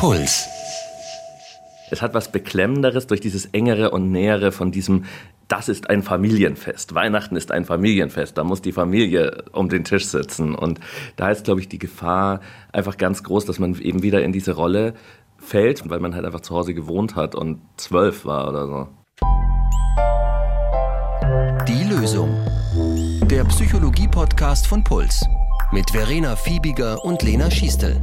Puls. Es hat was Beklemmenderes durch dieses engere und nähere von diesem das ist ein Familienfest. Weihnachten ist ein Familienfest. Da muss die Familie um den Tisch sitzen. Und da ist, glaube ich, die Gefahr einfach ganz groß, dass man eben wieder in diese Rolle fällt, weil man halt einfach zu Hause gewohnt hat und zwölf war oder so. Die Lösung. Der Psychologie-Podcast von Puls. Mit Verena Fiebiger und Lena Schiestel.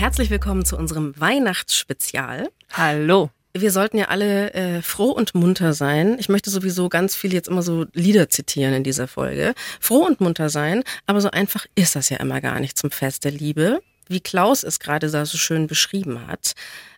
Herzlich willkommen zu unserem Weihnachtsspezial. Hallo. Wir sollten ja alle äh, froh und munter sein. Ich möchte sowieso ganz viel jetzt immer so Lieder zitieren in dieser Folge. Froh und munter sein, aber so einfach ist das ja immer gar nicht zum Fest der Liebe. Wie Klaus es gerade so schön beschrieben hat,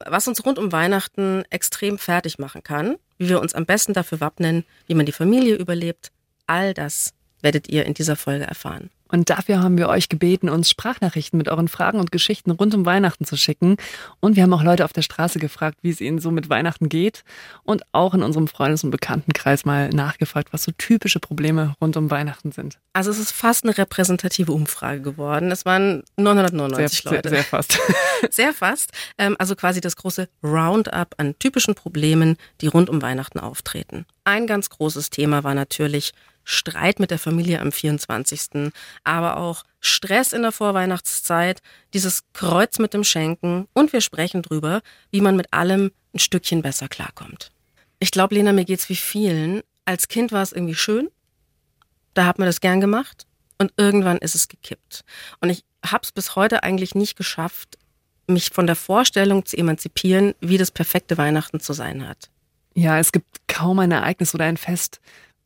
was uns rund um Weihnachten extrem fertig machen kann, wie wir uns am besten dafür wappnen, wie man die Familie überlebt, all das werdet ihr in dieser Folge erfahren. Und dafür haben wir euch gebeten, uns Sprachnachrichten mit euren Fragen und Geschichten rund um Weihnachten zu schicken. Und wir haben auch Leute auf der Straße gefragt, wie es ihnen so mit Weihnachten geht. Und auch in unserem Freundes- und Bekanntenkreis mal nachgefragt, was so typische Probleme rund um Weihnachten sind. Also es ist fast eine repräsentative Umfrage geworden. Es waren 999 sehr, Leute. Sehr, sehr fast. sehr fast. Ähm, also quasi das große Roundup an typischen Problemen, die rund um Weihnachten auftreten. Ein ganz großes Thema war natürlich Streit mit der Familie am 24., aber auch Stress in der Vorweihnachtszeit, dieses Kreuz mit dem Schenken und wir sprechen drüber, wie man mit allem ein Stückchen besser klarkommt. Ich glaube, Lena, mir geht's wie vielen. Als Kind war es irgendwie schön, da hat man das gern gemacht und irgendwann ist es gekippt. Und ich habe es bis heute eigentlich nicht geschafft, mich von der Vorstellung zu emanzipieren, wie das perfekte Weihnachten zu sein hat. Ja, es gibt kaum ein Ereignis oder ein Fest,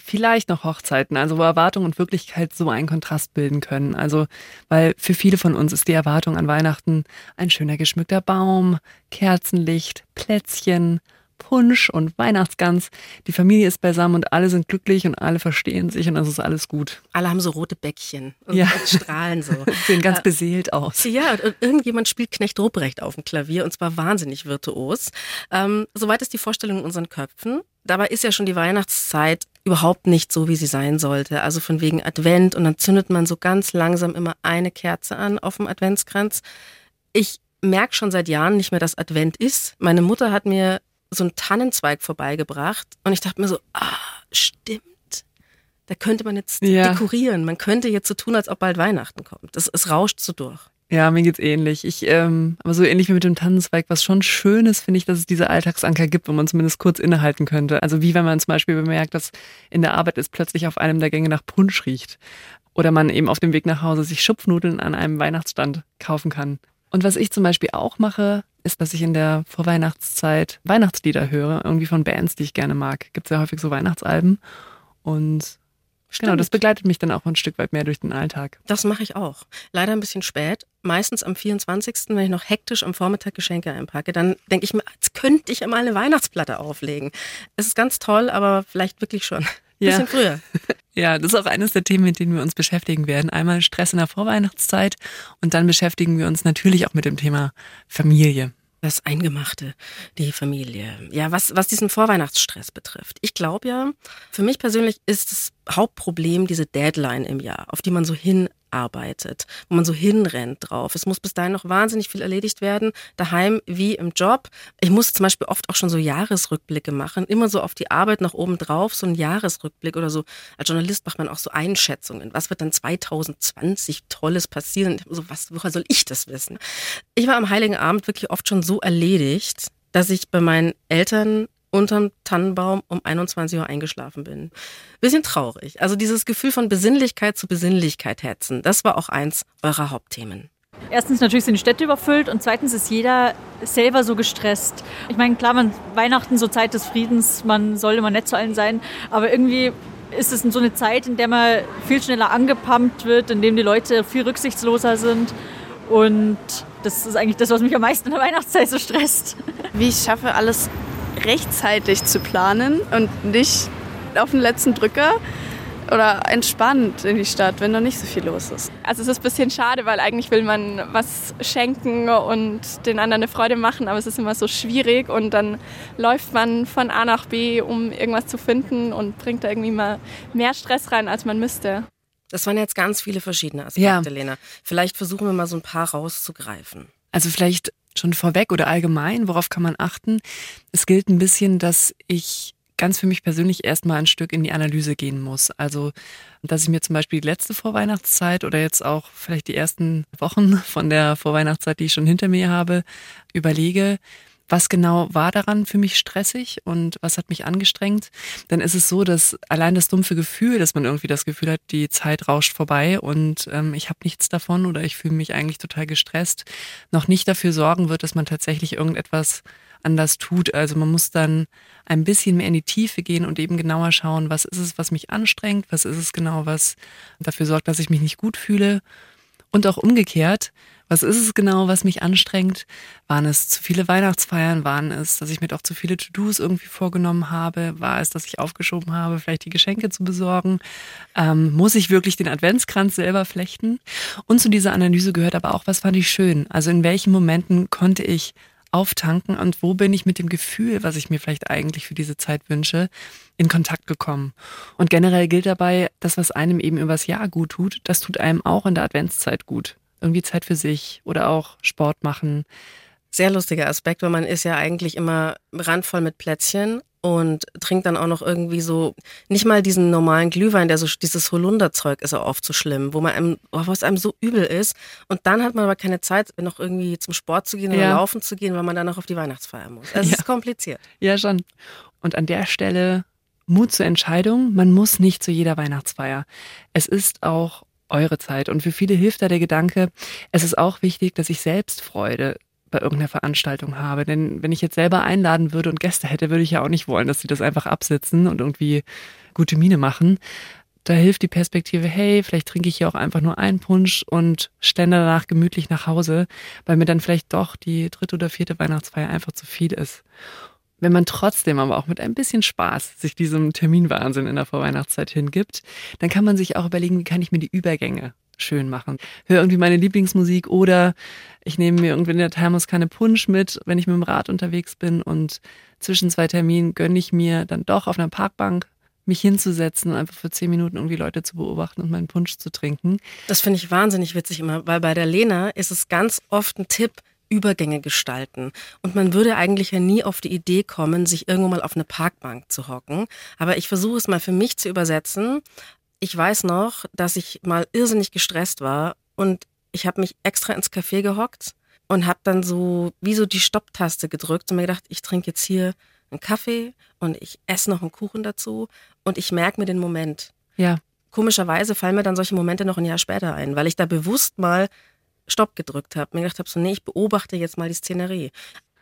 vielleicht noch Hochzeiten, also wo Erwartung und Wirklichkeit so einen Kontrast bilden können. Also, weil für viele von uns ist die Erwartung an Weihnachten ein schöner geschmückter Baum, Kerzenlicht, Plätzchen, Punsch und Weihnachtsgans. Die Familie ist beisammen und alle sind glücklich und alle verstehen sich und es ist alles gut. Alle haben so rote Bäckchen und Ja. strahlen so. Sehen ganz beseelt aus. Ja, und irgendjemand spielt Knecht Ruprecht auf dem Klavier und zwar wahnsinnig virtuos. Ähm, soweit ist die Vorstellung in unseren Köpfen. Dabei ist ja schon die Weihnachtszeit überhaupt nicht so, wie sie sein sollte. Also von wegen Advent und dann zündet man so ganz langsam immer eine Kerze an auf dem Adventskranz. Ich merke schon seit Jahren nicht mehr, dass Advent ist. Meine Mutter hat mir so einen Tannenzweig vorbeigebracht und ich dachte mir so, ah, stimmt. Da könnte man jetzt Ja. dekorieren. Man könnte jetzt so tun, als ob bald Weihnachten kommt. Es, es rauscht so durch. Ja, mir geht's ähnlich. Ich, ähm, aber so ähnlich wie mit dem Tannenzweig, was schon schön ist, finde ich, dass es diese Alltagsanker gibt, wo man zumindest kurz innehalten könnte. Also wie wenn man zum Beispiel bemerkt, dass in der Arbeit es plötzlich auf einem der Gänge nach Punsch riecht. Oder man eben auf dem Weg nach Hause sich Schupfnudeln an einem Weihnachtsstand kaufen kann. Und was ich zum Beispiel auch mache, ist, dass ich in der Vorweihnachtszeit Weihnachtslieder höre, irgendwie von Bands, die ich gerne mag. Gibt's ja häufig so Weihnachtsalben. Und genau, das Stimmt. begleitet mich dann auch ein Stück weit mehr durch den Alltag. Das mache ich auch. Leider ein bisschen spät. Meistens am 24., wenn ich noch hektisch am Vormittag Geschenke einpacke, dann denke ich mir, jetzt könnte ich mal eine Weihnachtsplatte auflegen. Es ist ganz toll, aber vielleicht wirklich schon. Ein Ja. bisschen früher. Ja, das ist auch eines der Themen, mit denen wir uns beschäftigen werden. Einmal Stress in der Vorweihnachtszeit und dann beschäftigen wir uns natürlich auch mit dem Thema Familie. Das Eingemachte, die Familie. Ja, was, was diesen Vorweihnachtsstress betrifft. Ich glaube ja, für mich persönlich ist das Hauptproblem diese Deadline im Jahr, auf die man so hinarbeitet, wo man so hinrennt drauf. Es muss bis dahin noch wahnsinnig viel erledigt werden, daheim wie im Job. Ich muss zum Beispiel oft auch schon so Jahresrückblicke machen, immer so auf die Arbeit noch oben drauf, so ein Jahresrückblick oder so. Als Journalist macht man auch so Einschätzungen. Was wird dann 2020 Tolles passieren? So, was, woher soll ich das wissen? Ich war am Heiligen Abend wirklich oft schon so erledigt, dass ich bei meinen Eltern unterm Tannenbaum um 21 Uhr eingeschlafen bin. Bisschen traurig. Also dieses Gefühl von Besinnlichkeit zu Besinnlichkeit hetzen, das war auch eins eurer Hauptthemen. Erstens natürlich sind die Städte überfüllt und zweitens ist jeder selber so gestresst. Ich meine, klar, man, Weihnachten so Zeit des Friedens, man soll immer nett zu allen sein, aber irgendwie ist es so eine Zeit, in der man viel schneller angepumpt wird, in dem die Leute viel rücksichtsloser sind und das ist eigentlich das, was mich am meisten in der Weihnachtszeit so stresst. wie ich schaffe, alles rechtzeitig zu planen und nicht auf den letzten Drücker oder entspannt in die Stadt, wenn noch nicht so viel los ist. Also es ist ein bisschen schade, weil eigentlich will man was schenken und den anderen eine Freude machen, aber es ist immer so schwierig und dann läuft man von A nach B, um irgendwas zu finden und bringt da irgendwie mal mehr Stress rein, als man müsste. Das waren jetzt ganz viele verschiedene Aspekte, Ja. Lena. Vielleicht versuchen wir mal so ein paar rauszugreifen. Also vielleicht schon vorweg oder allgemein, worauf kann man achten? Es gilt ein bisschen, dass ich ganz für mich persönlich erstmal ein Stück in die Analyse gehen muss. Also, dass ich mir zum Beispiel die letzte Vorweihnachtszeit oder jetzt auch vielleicht die ersten Wochen von der Vorweihnachtszeit, die ich schon hinter mir habe, überlege, was genau war daran für mich stressig und was hat mich angestrengt, dann ist es so, dass allein das dumpfe Gefühl, dass man irgendwie das Gefühl hat, die Zeit rauscht vorbei und ähm, ich habe nichts davon oder ich fühle mich eigentlich total gestresst, noch nicht dafür sorgen wird, dass man tatsächlich irgendetwas anders tut. Also man muss dann ein bisschen mehr in die Tiefe gehen und eben genauer schauen, was ist es, was mich anstrengt, was ist es genau, was dafür sorgt, dass ich mich nicht gut fühle. Und auch umgekehrt, was ist es genau, was mich anstrengt? Waren es zu viele Weihnachtsfeiern? Waren es, dass ich mir doch zu viele To-Dos irgendwie vorgenommen habe? War es, dass ich aufgeschoben habe, vielleicht die Geschenke zu besorgen? Ähm, muss ich wirklich den Adventskranz selber flechten? Und zu dieser Analyse gehört aber auch, was fand ich schön? Also in welchen Momenten konnte ich auftanken und wo bin ich mit dem Gefühl, was ich mir vielleicht eigentlich für diese Zeit wünsche, in Kontakt gekommen. Und generell gilt dabei, das, was einem eben übers Jahr gut tut, das tut einem auch in der Adventszeit gut irgendwie Zeit für sich oder auch Sport machen. Sehr lustiger Aspekt, weil man ist ja eigentlich immer randvoll mit Plätzchen und trinkt dann auch noch irgendwie so, nicht mal diesen normalen Glühwein, der so, dieses Holunderzeug ist auch oft so schlimm, wo man einem, oh, was einem so übel ist. Und dann hat man aber keine Zeit, noch irgendwie zum Sport zu gehen oder ja. laufen zu gehen, weil man dann noch auf die Weihnachtsfeier muss. Es ja. ist kompliziert. Ja, schon. Und an der Stelle Mut zur Entscheidung. Man muss nicht zu jeder Weihnachtsfeier. Es ist auch eure Zeit. Und für viele hilft da der Gedanke, es ist auch wichtig, dass ich selbst Freude bei irgendeiner Veranstaltung habe. Denn wenn ich jetzt selber einladen würde und Gäste hätte, würde ich ja auch nicht wollen, dass sie das einfach absitzen und irgendwie gute Miene machen. Da hilft die Perspektive, hey, vielleicht trinke ich hier auch einfach nur einen Punsch und stände danach gemütlich nach Hause, weil mir dann vielleicht doch die dritte oder vierte Weihnachtsfeier einfach zu viel ist. Wenn man trotzdem aber auch mit ein bisschen Spaß sich diesem Terminwahnsinn in der Vorweihnachtszeit hingibt, dann kann man sich auch überlegen, wie kann ich mir die Übergänge schön machen. Hör irgendwie meine Lieblingsmusik oder ich nehme mir irgendwie in der Thermoskanne Punsch mit, wenn ich mit dem Rad unterwegs bin und zwischen zwei Terminen gönne ich mir dann doch auf einer Parkbank mich hinzusetzen und einfach für zehn Minuten irgendwie Leute zu beobachten und meinen Punsch zu trinken. Das finde ich wahnsinnig witzig immer, weil bei der Lena ist es ganz oft ein Tipp, Übergänge gestalten. Und man würde eigentlich ja nie auf die Idee kommen, sich irgendwo mal auf eine Parkbank zu hocken. Aber ich versuche es mal für mich zu übersetzen. Ich weiß noch, dass ich mal irrsinnig gestresst war und ich habe mich extra ins Café gehockt und habe dann so wie so die Stopptaste gedrückt und mir gedacht, ich trinke jetzt hier einen Kaffee und ich esse noch einen Kuchen dazu und ich merke mir den Moment. Ja. Komischerweise fallen mir dann solche Momente noch ein Jahr später ein, weil ich da bewusst mal Stopp gedrückt habe. Mir gedacht habe, so, nee, ich beobachte jetzt mal die Szenerie.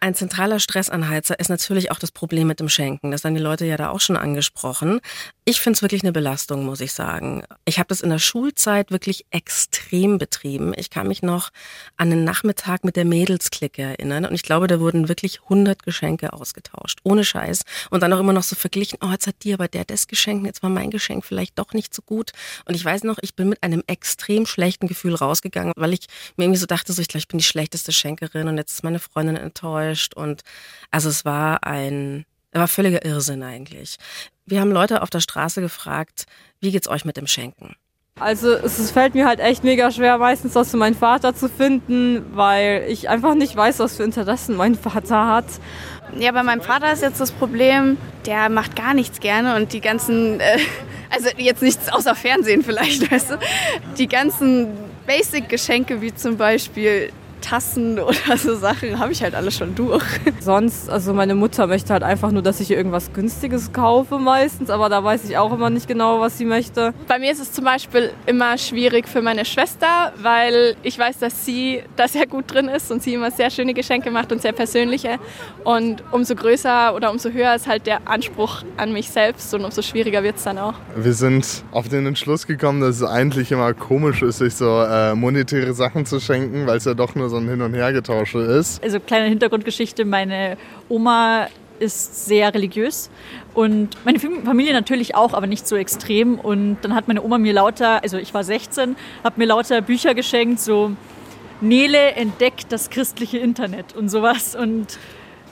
Ein zentraler Stressanheizer ist natürlich auch das Problem mit dem Schenken. Das haben die Leute ja da auch schon angesprochen. Ich finde es wirklich eine Belastung, muss ich sagen. Ich habe das in der Schulzeit wirklich extrem betrieben. Ich kann mich noch an den Nachmittag mit der Mädelsklicke erinnern und ich glaube, da wurden wirklich 100 Geschenke ausgetauscht, ohne Scheiß. Und dann auch immer noch so verglichen, oh, jetzt hat dir aber der das Geschenk, jetzt war mein Geschenk vielleicht doch nicht so gut. Und ich weiß noch, ich bin mit einem extrem schlechten Gefühl rausgegangen, weil ich mir irgendwie so dachte, so, ich glaube, ich bin die schlechteste Schenkerin und jetzt ist meine Freundin enttäuscht. Und also es war ein war völliger Irrsinn eigentlich. Wir haben Leute auf der Straße gefragt, wie geht's euch mit dem Schenken? Also es fällt mir halt echt mega schwer, meistens was für meinen Vater zu finden, weil ich einfach nicht weiß, was für Interessen mein Vater hat. Ja, bei meinem Vater ist jetzt das Problem, der macht gar nichts gerne und die ganzen, äh, also jetzt nichts außer Fernsehen vielleicht, weißt du, die ganzen Basic-Geschenke wie zum Beispiel Tassen oder so Sachen habe ich halt alles schon durch. Sonst, also meine Mutter möchte halt einfach nur, dass ich irgendwas Günstiges kaufe meistens, aber da weiß ich auch immer nicht genau, was sie möchte. Bei mir ist es zum Beispiel immer schwierig für meine Schwester, weil ich weiß, dass sie da sehr gut drin ist und sie immer sehr schöne Geschenke macht und sehr persönliche. Und umso größer oder umso höher ist halt der Anspruch an mich selbst und umso schwieriger wird es dann auch. Wir sind auf den Entschluss gekommen, dass es eigentlich immer komisch ist, sich so äh, monetäre Sachen zu schenken, weil es ja doch nur so so ein Hin- und Hergetausche ist. Also kleine Hintergrundgeschichte, meine Oma ist sehr religiös und meine Familie natürlich auch, aber nicht so extrem. Und dann hat meine Oma mir lauter, also ich war 16, hat mir lauter Bücher geschenkt, so Nele entdeckt das christliche Internet und sowas. Und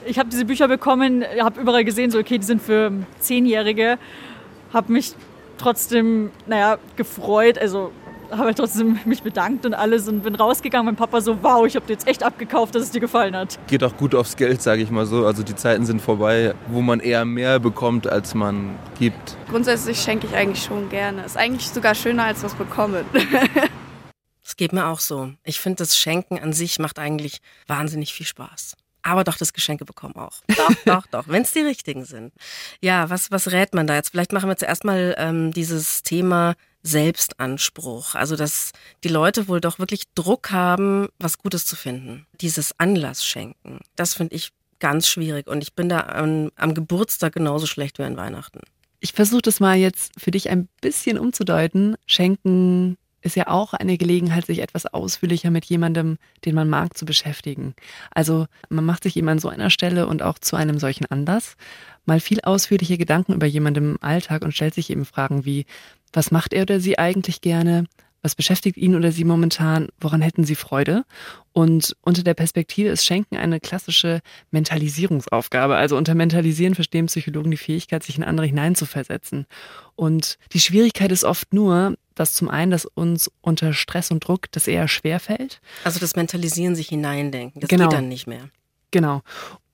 ich habe diese Bücher bekommen, habe überall gesehen, so okay, die sind für Zehnjährige, habe mich trotzdem, naja, gefreut. Also habe trotzdem mich bedankt und alles und bin rausgegangen. Mein Papa so, wow, ich habe dir jetzt echt abgekauft, dass es dir gefallen hat. Geht auch gut aufs Geld, sage ich mal so. Also die Zeiten sind vorbei, wo man eher mehr bekommt, als man gibt. Grundsätzlich schenke ich eigentlich schon gerne. Ist eigentlich sogar schöner, als was bekommen. Es geht mir auch so. Ich finde, das Schenken an sich macht eigentlich wahnsinnig viel Spaß. Aber doch das Geschenke bekommen auch. Doch, doch, doch, wenn es die richtigen sind. Ja, was, was rät man da jetzt? Vielleicht machen wir zuerst mal ähm, dieses Thema Selbstanspruch. Also, dass die Leute wohl doch wirklich Druck haben, was Gutes zu finden. Dieses Anlass schenken, das finde ich ganz schwierig. Und ich bin da am, am Geburtstag genauso schlecht wie an Weihnachten. Ich versuche das mal jetzt für dich ein bisschen umzudeuten. Schenken ist ja auch eine Gelegenheit, sich etwas ausführlicher mit jemandem, den man mag, zu beschäftigen. Also man macht sich eben an so einer Stelle und auch zu einem solchen Anlass mal viel ausführliche Gedanken über jemanden im Alltag und stellt sich eben Fragen wie, was macht er oder sie eigentlich gerne? Was beschäftigt ihn oder sie momentan? Woran hätten sie Freude? Und unter der Perspektive ist Schenken eine klassische Mentalisierungsaufgabe. Also unter Mentalisieren verstehen Psychologen die Fähigkeit, sich in andere hineinzuversetzen. Und die Schwierigkeit ist oft nur, dass zum einen, dass uns unter Stress und Druck das eher schwer fällt. Also das Mentalisieren, sich hineindenken, das Genau. geht dann nicht mehr. Genau.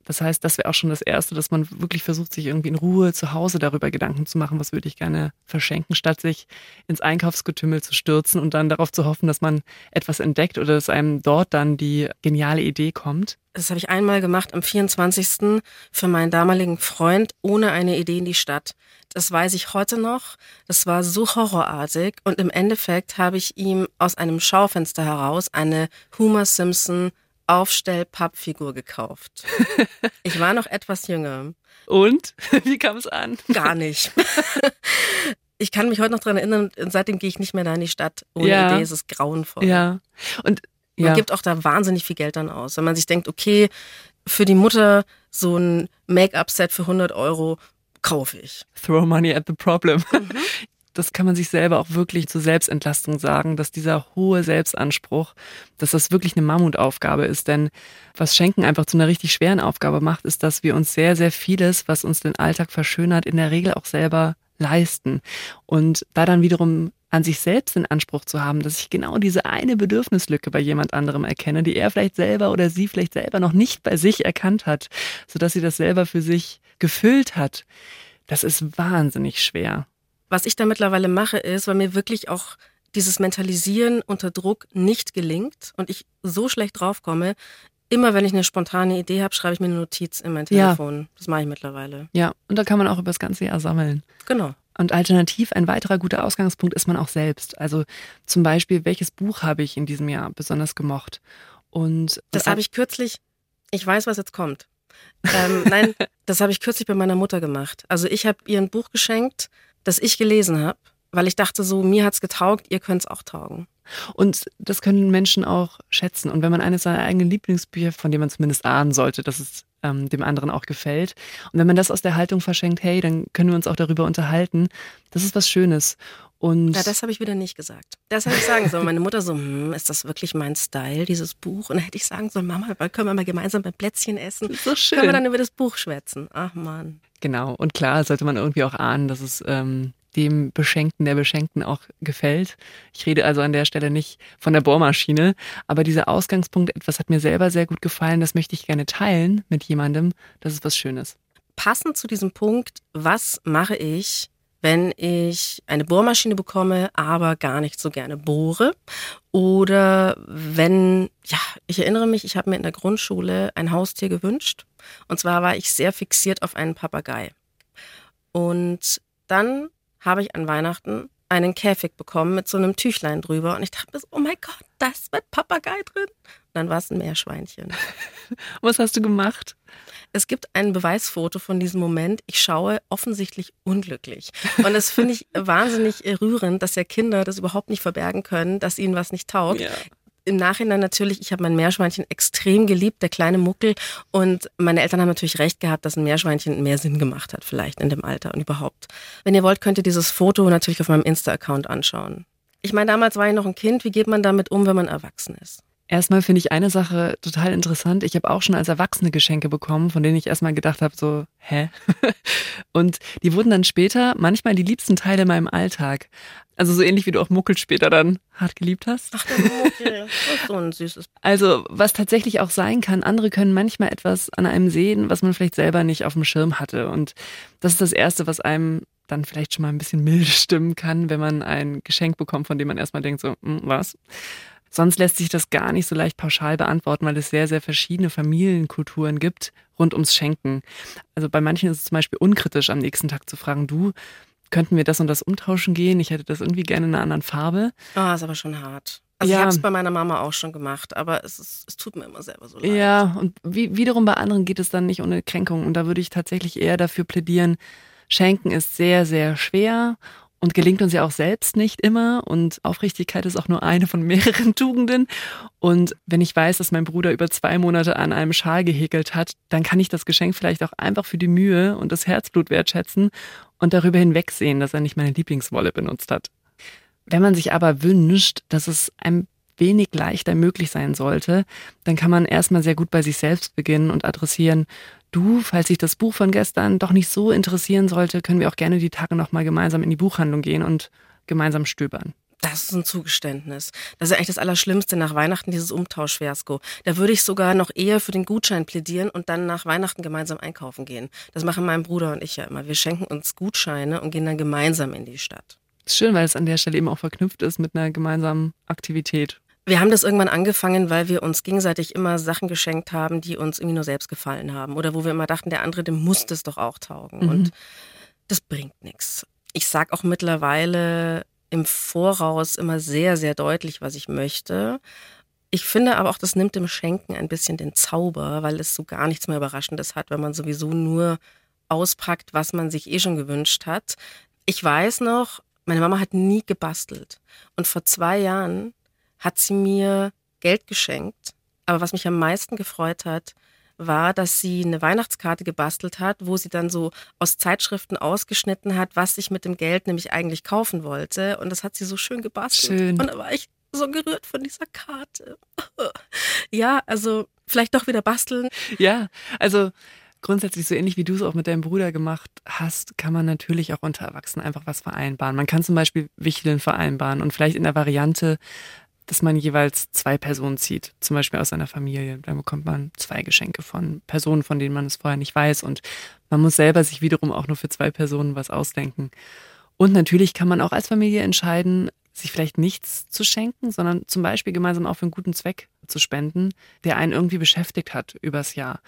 Das heißt, das wäre auch schon das Erste, dass man wirklich versucht, sich irgendwie in Ruhe zu Hause darüber Gedanken zu machen, was würde ich gerne verschenken, statt sich ins Einkaufsgetümmel zu stürzen und dann darauf zu hoffen, dass man etwas entdeckt oder dass einem dort dann die geniale Idee kommt. Das habe ich einmal gemacht am 24. für meinen damaligen Freund ohne eine Idee in die Stadt. Das weiß ich heute noch. Das war so horrorartig und im Endeffekt habe ich ihm aus einem Schaufenster heraus eine Homer Simpson Aufstell-Pappfigur gekauft. Ich war noch etwas jünger. Und? Wie kam es an? Gar nicht. Ich kann mich heute noch dran erinnern und seitdem gehe ich nicht mehr da in die Stadt. Ohne Ja. Idee ist es grauenvoll. Ja. Und Man ja. gibt auch da wahnsinnig viel Geld dann aus. Wenn man sich denkt, okay, für die Mutter so ein Make-up-Set für 100 Euro kaufe ich. Throw money at the problem. Das kann man sich selber auch wirklich zur Selbstentlastung sagen, dass dieser hohe Selbstanspruch, dass das wirklich eine Mammutaufgabe ist. Denn was Schenken einfach zu einer richtig schweren Aufgabe macht, ist, dass wir uns sehr, sehr vieles, was uns den Alltag verschönert, in der Regel auch selber leisten. Und da dann wiederum an sich selbst den Anspruch zu haben, dass ich genau diese eine Bedürfnislücke bei jemand anderem erkenne, die er vielleicht selber oder sie vielleicht selber noch nicht bei sich erkannt hat, sodass sie das selber für sich gefüllt hat. Das ist wahnsinnig schwer. Was ich da mittlerweile mache, ist, weil mir wirklich auch dieses Mentalisieren unter Druck nicht gelingt und ich so schlecht draufkomme, immer wenn ich eine spontane Idee habe, schreibe ich mir eine Notiz in mein Ja. Telefon. Das mache ich mittlerweile. Ja, und da kann man auch über das ganze Jahr sammeln. Genau. Und alternativ ein weiterer guter Ausgangspunkt ist man auch selbst. Also zum Beispiel, welches Buch habe ich in diesem Jahr besonders gemocht? Und Das habe ich kürzlich, ich weiß, was jetzt kommt. Ähm, nein, das habe ich kürzlich bei meiner Mutter gemacht. Also ich habe ihr ein Buch geschenkt, das ich gelesen habe, weil ich dachte so, mir hat's getaugt, ihr könnt's auch taugen. Und das können Menschen auch schätzen. Und wenn man eines seiner eigenen Lieblingsbücher, von dem man zumindest ahnen sollte, dass es ähm, dem anderen auch gefällt, und wenn man das aus der Haltung verschenkt, hey, dann können wir uns auch darüber unterhalten, das ist was Schönes. Und Ja, das habe ich wieder nicht gesagt. Das hätte ich sagen sollen. Meine Mutter so, hm, ist das wirklich mein Style, dieses Buch? Und dann hätte ich sagen sollen, Mama, können wir mal gemeinsam beim Plätzchen essen? so schön. Können wir dann über das Buch schwätzen? Ach man. Genau, und klar sollte man irgendwie auch ahnen, dass es ähm, dem Beschenkten, der Beschenkten auch gefällt. Ich rede also an der Stelle nicht von der Bohrmaschine, aber dieser Ausgangspunkt, etwas hat mir selber sehr gut gefallen, das möchte ich gerne teilen mit jemandem, das ist was Schönes. Passend zu diesem Punkt, was mache ich, wenn ich eine Bohrmaschine bekomme, aber gar nicht so gerne bohre? Oder wenn, ja, ich erinnere mich, ich habe mir in der Grundschule ein Haustier gewünscht. Und zwar war ich sehr fixiert auf einen Papagei. Und dann habe ich an Weihnachten einen Käfig bekommen mit so einem Tüchlein drüber. Und ich dachte mir so, oh mein Gott, da ist mein Papagei drin. Und dann war es ein Meerschweinchen. Was hast du gemacht? Es gibt ein Beweisfoto von diesem Moment. Ich schaue offensichtlich unglücklich. Und das finde ich wahnsinnig rührend, dass ja Kinder das überhaupt nicht verbergen können, dass ihnen was nicht taugt. Im Nachhinein natürlich, ich habe mein Meerschweinchen extrem geliebt, der kleine Muckel. Und meine Eltern haben natürlich recht gehabt, dass ein Meerschweinchen mehr Sinn gemacht hat, vielleicht in dem Alter und überhaupt. Wenn ihr wollt, könnt ihr dieses Foto natürlich auf meinem Insta-Account anschauen. Ich meine, damals war ich noch ein Kind. Wie geht man damit um, wenn man erwachsen ist? Erstmal finde ich eine Sache total interessant. Ich habe auch schon als Erwachsene Geschenke bekommen, von denen ich erstmal gedacht habe, so, hä? Und die wurden dann später manchmal die liebsten Teile in meinem Alltag. Also so ähnlich wie du auch Muckel später dann hart geliebt hast. Ach, der Muckel, das ist so ein süßes. Also was tatsächlich auch sein kann, andere können manchmal etwas an einem sehen, was man vielleicht selber nicht auf dem Schirm hatte. Und das ist das Erste, was einem dann vielleicht schon mal ein bisschen milde stimmen kann, wenn man ein Geschenk bekommt, von dem man erstmal denkt, so, hm, was? Sonst lässt sich das gar nicht so leicht pauschal beantworten, weil es sehr, sehr verschiedene Familienkulturen gibt rund ums Schenken. Also bei manchen ist es zum Beispiel unkritisch, am nächsten Tag zu fragen, du, könnten wir das und das umtauschen gehen? Ich hätte das irgendwie gerne in einer anderen Farbe. Ah, oh, ist aber schon hart. Also ja. ich habe es bei meiner Mama auch schon gemacht, aber es, ist, es tut mir immer selber so leid. Ja, und wie, wiederum bei anderen geht es dann nicht ohne Kränkung. Und da würde ich tatsächlich eher dafür plädieren, Schenken ist sehr, sehr schwer und gelingt uns ja auch selbst nicht immer. Und Aufrichtigkeit ist auch nur eine von mehreren Tugenden. Und wenn ich weiß, dass mein Bruder über zwei Monate an einem Schal gehäkelt hat, dann kann ich das Geschenk vielleicht auch einfach für die Mühe und das Herzblut wertschätzen und darüber hinwegsehen, dass er nicht meine Lieblingswolle benutzt hat. Wenn man sich aber wünscht, dass es ein wenig leichter möglich sein sollte, dann kann man erstmal sehr gut bei sich selbst beginnen und adressieren, du, falls sich das Buch von gestern doch nicht so interessieren sollte, können wir auch gerne die Tage nochmal gemeinsam in die Buchhandlung gehen und gemeinsam stöbern. Das ist ein Zugeständnis. Das ist ja eigentlich das Allerschlimmste nach Weihnachten, dieses Umtauschfiasko. Da würde ich sogar noch eher für den Gutschein plädieren und dann nach Weihnachten gemeinsam einkaufen gehen. Das machen mein Bruder und ich ja immer. Wir schenken uns Gutscheine und gehen dann gemeinsam in die Stadt. Ist schön, weil es an der Stelle eben auch verknüpft ist mit einer gemeinsamen Aktivität. Wir haben das irgendwann angefangen, weil wir uns gegenseitig immer Sachen geschenkt haben, die uns irgendwie nur selbst gefallen haben. Oder wo wir immer dachten, der andere, dem muss das doch auch taugen. Mhm. Und das bringt nichts. Ich sag auch mittlerweile im Voraus immer sehr, sehr deutlich, was ich möchte. Ich finde aber auch, das nimmt dem Schenken ein bisschen den Zauber, weil es so gar nichts mehr Überraschendes hat, wenn man sowieso nur auspackt, was man sich eh schon gewünscht hat. Ich weiß noch, meine Mama hat nie gebastelt. Und vor zwei Jahren hat sie mir Geld geschenkt. Aber was mich am meisten gefreut hat, war, dass sie eine Weihnachtskarte gebastelt hat, wo sie dann so aus Zeitschriften ausgeschnitten hat, was ich mit dem Geld nämlich eigentlich kaufen wollte. Und das hat sie so schön gebastelt. Schön. Und da war ich so gerührt von dieser Karte. ja, also vielleicht doch wieder basteln. Ja, also grundsätzlich so ähnlich wie du es auch mit deinem Bruder gemacht hast, kann man natürlich auch unter Erwachsenen einfach was vereinbaren. Man kann zum Beispiel Wichteln vereinbaren und vielleicht in der Variante, dass man jeweils zwei Personen zieht, zum Beispiel aus seiner Familie. Dann bekommt man zwei Geschenke von Personen, von denen man es vorher nicht weiß. Und man muss selber sich wiederum auch nur für zwei Personen was ausdenken. Und natürlich kann man auch als Familie entscheiden, sich vielleicht nichts zu schenken, sondern zum Beispiel gemeinsam auch für einen guten Zweck zu spenden, der einen irgendwie beschäftigt hat übers Jahr.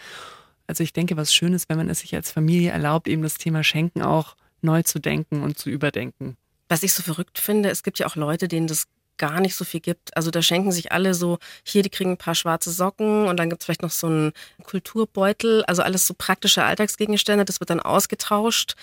Also ich denke, was schön ist, wenn man es sich als Familie erlaubt, eben das Thema Schenken auch neu zu denken und zu überdenken. Was ich so verrückt finde, es gibt ja auch Leute, denen das gar nicht so viel gibt. Also da schenken sich alle so, hier, die kriegen ein paar schwarze Socken und dann gibt es vielleicht noch so einen Kulturbeutel, also alles so praktische Alltagsgegenstände, das wird dann ausgetauscht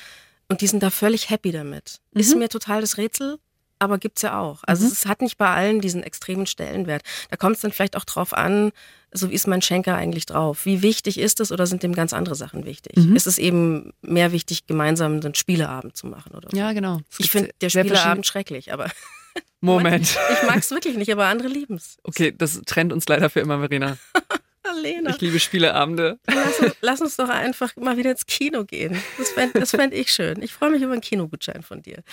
und die sind da völlig happy damit. Mhm. Ist mir total das Rätsel, aber gibt's ja auch. Also mhm. es hat nicht bei allen diesen extremen Stellenwert. Da kommt es dann vielleicht auch drauf an, so wie ist mein Schenker eigentlich drauf? Wie wichtig ist es oder sind dem ganz andere Sachen wichtig? Mhm. Ist es eben mehr wichtig, gemeinsam einen Spieleabend zu machen oder so? Ja, genau. Ich finde der Spieleabend schrecklich, aber Moment. Ich mag es wirklich nicht, aber andere lieben es. Okay, das trennt uns leider für immer, Verena. Lena. Ich liebe Spieleabende. Lass uns, lass uns, doch einfach mal wieder ins Kino gehen. Das fände fänd ich schön. Ich freue mich über einen Kinogutschein von dir.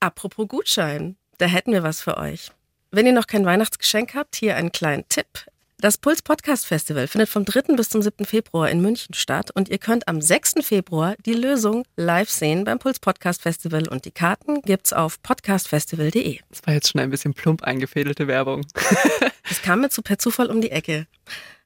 Apropos Gutschein, da hätten wir was für euch. Wenn ihr noch kein Weihnachtsgeschenk habt, hier einen kleinen Tipp. Das Puls Podcast Festival findet vom 3. bis zum 7. Februar in München statt und ihr könnt am 6. Februar die Lösung live sehen beim Puls Podcast Festival und die Karten gibt's auf podcastfestival.de. Das war jetzt schon ein bisschen plump eingefädelte Werbung. Das kam mir zu per Zufall um die Ecke.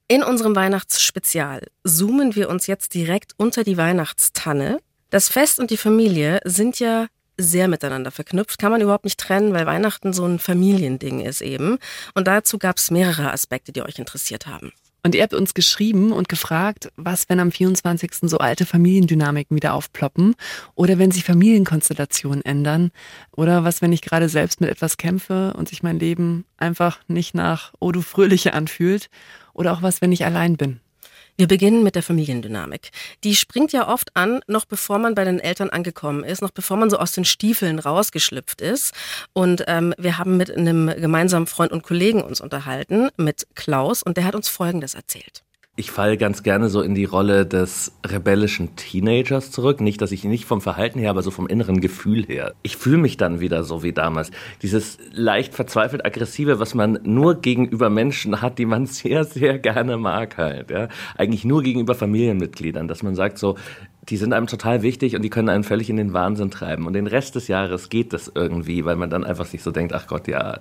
In unserem Weihnachtsspezial zoomen wir uns jetzt direkt unter die Weihnachtstanne. Das Fest und die Familie sind ja sehr miteinander verknüpft, kann man überhaupt nicht trennen, weil Weihnachten so ein Familiending ist eben. Und dazu gab es mehrere Aspekte, die euch interessiert haben. Und ihr habt uns geschrieben und gefragt, was, wenn am 24. so alte Familiendynamiken wieder aufploppen oder wenn sich Familienkonstellationen ändern oder was, wenn ich gerade selbst mit etwas kämpfe und sich mein Leben einfach nicht nach Oh du Fröhliche anfühlt oder auch was, wenn ich allein bin. Wir beginnen mit der Familiendynamik. Die springt ja oft an, noch bevor man bei den Eltern angekommen ist, noch bevor man so aus den Stiefeln rausgeschlüpft ist. Und ähm, wir haben mit einem gemeinsamen Freund und Kollegen uns unterhalten, mit Klaus, und der hat uns Folgendes erzählt. Ich falle ganz gerne so in die Rolle des rebellischen Teenagers zurück. Nicht, dass ich nicht vom Verhalten her, aber so vom inneren Gefühl her. Ich fühle mich dann wieder so wie damals. Dieses leicht verzweifelt aggressive, was man nur gegenüber Menschen hat, die man sehr, sehr gerne mag halt. Ja? Eigentlich nur gegenüber Familienmitgliedern, dass man sagt so, die sind einem total wichtig und die können einen völlig in den Wahnsinn treiben. Und den Rest des Jahres geht das irgendwie, weil man dann einfach sich so denkt, ach Gott, ja,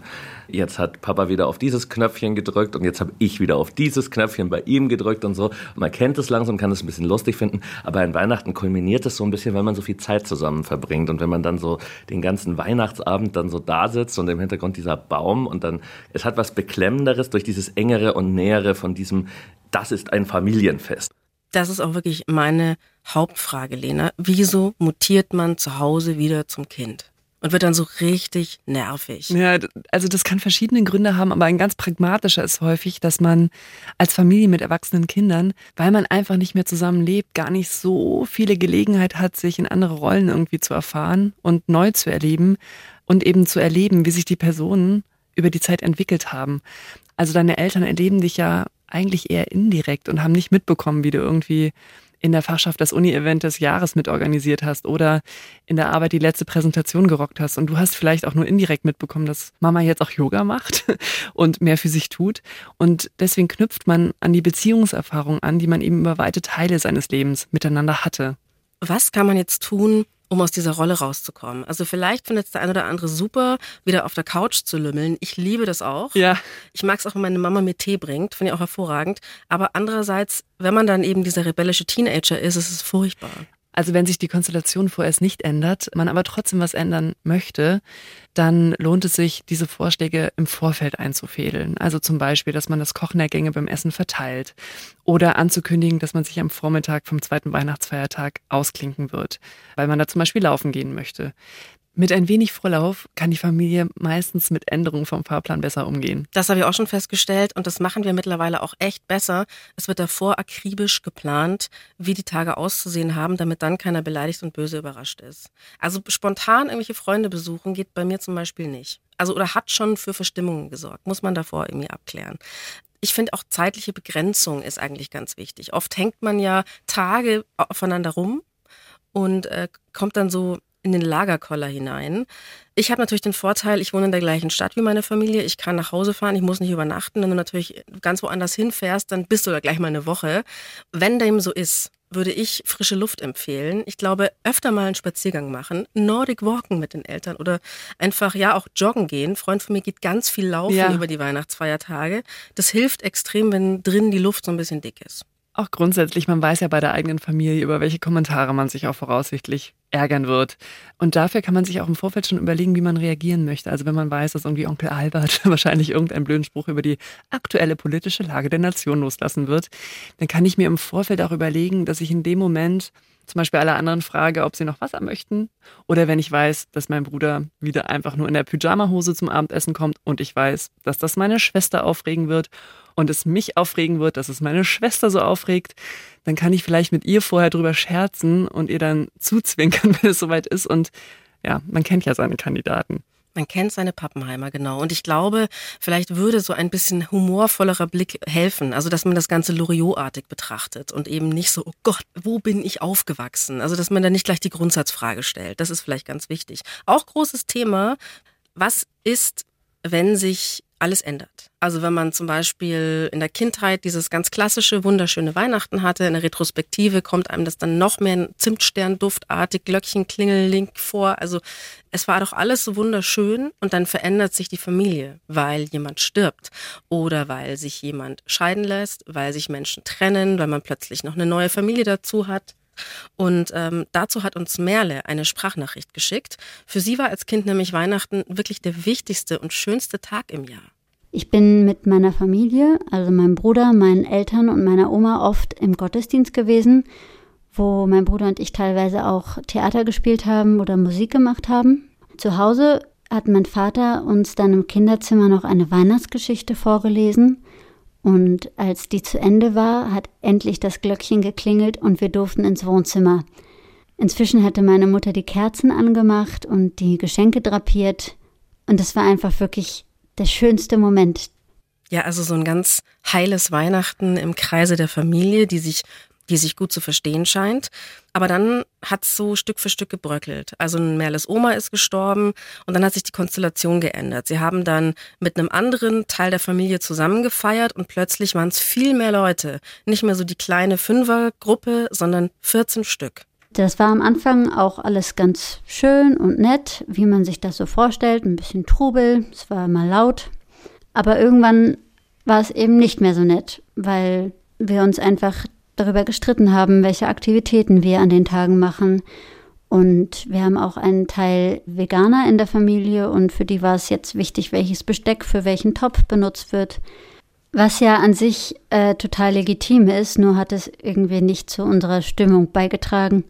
jetzt hat Papa wieder auf dieses Knöpfchen gedrückt und jetzt habe ich wieder auf dieses Knöpfchen bei ihm gedrückt und so. Und man kennt es langsam, kann es ein bisschen lustig finden, aber an Weihnachten kulminiert es so ein bisschen, weil man so viel Zeit zusammen verbringt. Und wenn man dann so den ganzen Weihnachtsabend dann so da sitzt und im Hintergrund dieser Baum und dann, es hat was Beklemmenderes durch dieses engere und nähere von diesem, das ist ein Familienfest das ist auch wirklich meine Hauptfrage, Lena. Wieso mutiert man zu Hause wieder zum Kind? Und wird dann so richtig nervig. Ja, also das kann verschiedene Gründe haben, aber ein ganz pragmatischer ist häufig, dass man als Familie mit erwachsenen Kindern, weil man einfach nicht mehr zusammen lebt, gar nicht so viele Gelegenheit hat, sich in andere Rollen irgendwie zu erfahren und neu zu erleben und eben zu erleben, wie sich die Personen über die Zeit entwickelt haben. Also deine Eltern erleben dich ja eigentlich eher indirekt und haben nicht mitbekommen, wie du irgendwie in der Fachschaft das Uni-Event des Jahres mitorganisiert hast oder in der Arbeit die letzte Präsentation gerockt hast. Und du hast vielleicht auch nur indirekt mitbekommen, dass Mama jetzt auch Yoga macht und mehr für sich tut. Und deswegen knüpft man an die Beziehungserfahrung an, die man eben über weite Teile seines Lebens miteinander hatte. Was kann man jetzt tun, um aus dieser Rolle rauszukommen. Also vielleicht findet es der eine oder andere super, wieder auf der Couch zu lümmeln. Ich liebe das auch. Ja. Ich mag es auch, wenn meine Mama mir Tee bringt, finde ich auch hervorragend. Aber andererseits, wenn man dann eben dieser rebellische Teenager ist, ist es furchtbar. Also wenn sich die Konstellation vorerst nicht ändert, man aber trotzdem was ändern möchte, dann lohnt es sich, diese Vorschläge im Vorfeld einzufädeln. Also zum Beispiel, dass man das Kochen der Gänge beim Essen verteilt oder anzukündigen, dass man sich am Vormittag vom zweiten Weihnachtsfeiertag ausklinken wird, weil man da zum Beispiel laufen gehen möchte. Mit ein wenig Vorlauf kann die Familie meistens mit Änderungen vom Fahrplan besser umgehen. Das habe ich auch schon festgestellt und das machen wir mittlerweile auch echt besser. Es wird davor akribisch geplant, wie die Tage auszusehen haben, damit dann keiner beleidigt und böse überrascht ist. Also spontan irgendwelche Freunde besuchen geht bei mir zum Beispiel nicht. Also oder hat schon für Verstimmungen gesorgt, muss man davor irgendwie abklären. Ich finde auch zeitliche Begrenzung ist eigentlich ganz wichtig. Oft hängt man ja Tage aufeinander rum und äh, kommt dann so in den Lagerkoller hinein. Ich habe natürlich den Vorteil, ich wohne in der gleichen Stadt wie meine Familie. Ich kann nach Hause fahren, ich muss nicht übernachten. Wenn du natürlich ganz woanders hinfährst, dann bist du da gleich mal eine Woche. Wenn dem so ist, würde ich frische Luft empfehlen. Ich glaube, öfter mal einen Spaziergang machen, Nordic Walken mit den Eltern oder einfach ja auch joggen gehen. Ein Freund von mir geht ganz viel laufen ja. über die Weihnachtsfeiertage. Das hilft extrem, wenn drin die Luft so ein bisschen dick ist. Auch grundsätzlich, man weiß ja bei der eigenen Familie, über welche Kommentare man sich auch voraussichtlich ärgern wird. Und dafür kann man sich auch im Vorfeld schon überlegen, wie man reagieren möchte. Also wenn man weiß, dass irgendwie Onkel Albert wahrscheinlich irgendeinen blöden Spruch über die aktuelle politische Lage der Nation loslassen wird, dann kann ich mir im Vorfeld auch überlegen, dass ich in dem Moment zum Beispiel alle anderen frage, ob sie noch Wasser möchten. Oder wenn ich weiß, dass mein Bruder wieder einfach nur in der Pyjamahose zum Abendessen kommt und ich weiß, dass das meine Schwester aufregen wird und es mich aufregen wird, dass es meine Schwester so aufregt, dann kann ich vielleicht mit ihr vorher drüber scherzen und ihr dann zuzwinkern, wenn es soweit ist. Und ja, man kennt ja seine Kandidaten. Man kennt seine Pappenheimer, genau. Und ich glaube, vielleicht würde so ein bisschen humorvollerer Blick helfen. Also, dass man das Ganze Loriot-artig betrachtet und eben nicht so, oh Gott, wo bin ich aufgewachsen? Also, dass man da nicht gleich die Grundsatzfrage stellt. Das ist vielleicht ganz wichtig. Auch großes Thema. Was ist, wenn sich alles ändert. Also wenn man zum Beispiel in der Kindheit dieses ganz klassische, wunderschöne Weihnachten hatte, in der Retrospektive kommt einem das dann noch mehr Zimtsternduftartig, Glöckchen, Klingelling vor. Also es war doch alles so wunderschön und dann verändert sich die Familie, weil jemand stirbt oder weil sich jemand scheiden lässt, weil sich Menschen trennen, weil man plötzlich noch eine neue Familie dazu hat. Und ähm, dazu hat uns Merle eine Sprachnachricht geschickt. Für sie war als Kind nämlich Weihnachten wirklich der wichtigste und schönste Tag im Jahr. Ich bin mit meiner Familie, also meinem Bruder, meinen Eltern und meiner Oma oft im Gottesdienst gewesen, wo mein Bruder und ich teilweise auch Theater gespielt haben oder Musik gemacht haben. Zu Hause hat mein Vater uns dann im Kinderzimmer noch eine Weihnachtsgeschichte vorgelesen Und als die zu Ende war, hat endlich das Glöckchen geklingelt und wir durften ins Wohnzimmer. Inzwischen hatte meine Mutter die Kerzen angemacht und die Geschenke drapiert. Und es war einfach wirklich der schönste Moment. Ja, also so ein ganz heiles Weihnachten im Kreise der Familie, die sich die sich gut zu verstehen scheint. Aber dann hat es so Stück für Stück gebröckelt. Also Merles Oma ist gestorben und dann hat sich die Konstellation geändert. Sie haben dann mit einem anderen Teil der Familie zusammengefeiert und plötzlich waren es viel mehr Leute. Nicht mehr so die kleine Fünfergruppe, sondern 14 Stück. Das war am Anfang auch alles ganz schön und nett, wie man sich das so vorstellt. Ein bisschen Trubel, es war immer laut. Aber irgendwann war es eben nicht mehr so nett, weil wir uns einfach darüber gestritten haben, welche Aktivitäten wir an den Tagen machen. Und wir haben auch einen Teil Veganer in der Familie und für die war es jetzt wichtig, welches Besteck für welchen Topf benutzt wird. Was ja an sich äh, total legitim ist, nur hat es irgendwie nicht zu unserer Stimmung beigetragen.